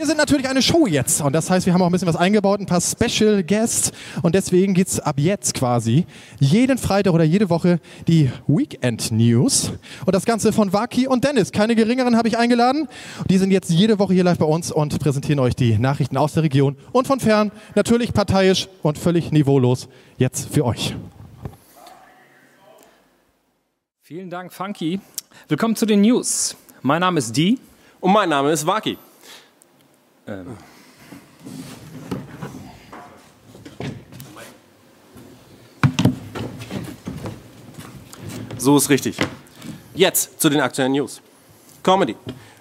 Wir sind natürlich eine Show jetzt und das heißt, wir haben auch ein bisschen was eingebaut, ein paar Special Guests und deswegen geht's ab jetzt quasi jeden Freitag oder jede Woche die Weekend News und das Ganze von Waki und Dennis. Keine geringeren habe ich eingeladen. Die sind jetzt jede Woche hier live bei uns und präsentieren euch die Nachrichten aus der Region und von fern, natürlich parteiisch und völlig niveaulos jetzt für euch. Vielen Dank, Funky. Willkommen zu den News. Mein Name ist Dee. Und mein Name ist Waki. Ähm. So ist richtig. Jetzt zu den aktuellen News. Comedy.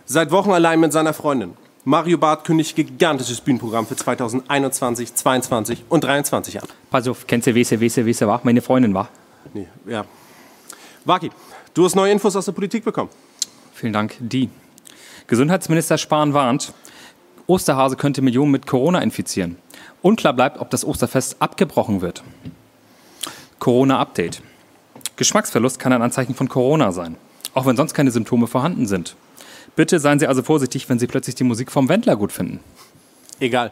Seit Wochen allein mit seiner Freundin. Mario Barth kündigt gigantisches Bühnenprogramm für 2021, 2022 und 2023 an. Pass auf, kennst du Wese, Wese, Wese, war? Meine Freundin war. Nee, ja. Waki, du hast neue Infos aus der Politik bekommen. Vielen Dank, die. Gesundheitsminister Spahn warnt, Osterhase könnte Millionen mit Corona infizieren. Unklar bleibt, ob das Osterfest abgebrochen wird. Corona-Update. Geschmacksverlust kann ein Anzeichen von Corona sein, auch wenn sonst keine Symptome vorhanden sind. Bitte seien Sie also vorsichtig, wenn Sie plötzlich die Musik vom Wendler gut finden. Egal.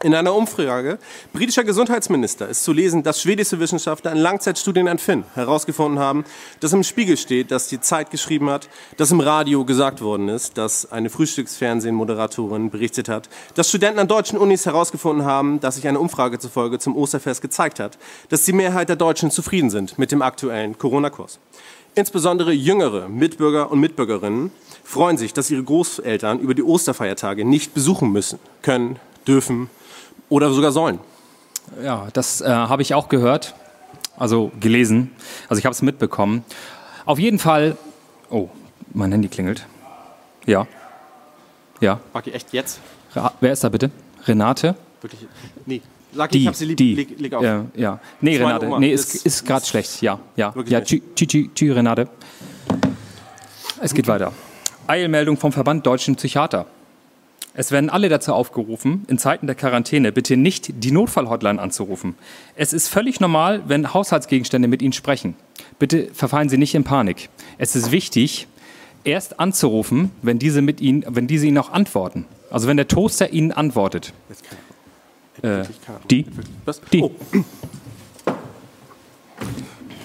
In einer Umfrage britischer Gesundheitsminister ist zu lesen, dass schwedische Wissenschaftler in Langzeitstudien an Finn herausgefunden haben, dass im Spiegel steht, dass die Zeit geschrieben hat, dass im Radio gesagt worden ist, dass eine Frühstücksfernsehen-Moderatorin berichtet hat, dass Studenten an deutschen Unis herausgefunden haben, dass sich eine Umfrage zufolge zum Osterfest gezeigt hat, dass die Mehrheit der Deutschen zufrieden sind mit dem aktuellen Corona-Kurs. Insbesondere jüngere Mitbürger und Mitbürgerinnen freuen sich, dass ihre Großeltern über die Osterfeiertage nicht besuchen müssen, können, dürfen oder sogar sollen. Ja, das äh, habe ich auch gehört, also gelesen. Also ich habe es mitbekommen. Auf jeden Fall. Oh, mein Handy klingelt. Ja. Ja. Lucky, echt jetzt? Ra wer ist da bitte? Renate? Wirklich? Nee. Lucky, die, ich hab sie lieb. Die. Leg, leg auf. Ja, ja. Nee, Renate. Oma. Nee, ist, ist gerade schlecht. Ja, ja. Ja, tschü, tschü, tschü, tschü, Renate. Es geht weiter. Eilmeldung vom Verband Deutschen Psychiater. Es werden alle dazu aufgerufen, in Zeiten der Quarantäne bitte nicht die Notfallhotline anzurufen. Es ist völlig normal, wenn Haushaltsgegenstände mit Ihnen sprechen. Bitte verfallen Sie nicht in Panik. Es ist wichtig, erst anzurufen, wenn diese, mit Ihnen, wenn diese Ihnen auch antworten. Also wenn der Toaster Ihnen antwortet. Äh, die? Was? Die. Oh.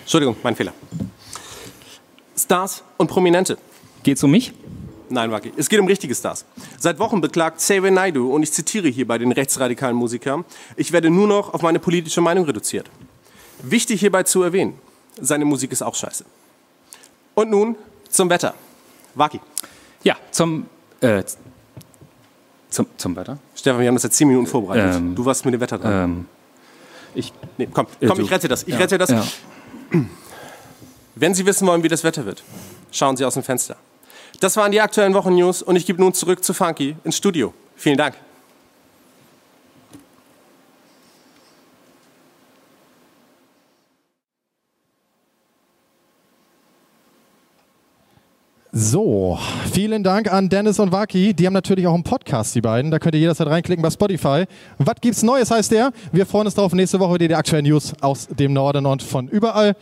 Entschuldigung, mein Fehler. Stars und Prominente. Geht's um mich? Nein, Waki. Es geht um richtige Stars. Seit Wochen beklagt Xavier Naidu, und ich zitiere hier bei den rechtsradikalen Musikern, ich werde nur noch auf meine politische Meinung reduziert. Wichtig hierbei zu erwähnen, seine Musik ist auch scheiße. Und nun zum Wetter. Waki. Ja, zum, äh, zum, zum Wetter? Stefan, wir haben das jetzt zehn Minuten vorbereitet. Ähm, du warst mit dem Wetter dran. Ähm, ich, nee, komm, komm, ich rette das. Ich ja, rette das. Ja. Wenn Sie wissen wollen, wie das Wetter wird, schauen Sie aus dem Fenster. Das waren die aktuellen Wochennews und ich gebe nun zurück zu Funky ins Studio. Vielen Dank. So, vielen Dank an Dennis und Waki. Die haben natürlich auch einen Podcast, die beiden. Da könnt ihr jederzeit reinklicken bei Spotify. Was gibt's Neues, heißt der. Wir freuen uns darauf nächste Woche wieder die aktuellen News aus dem Norden und von überall.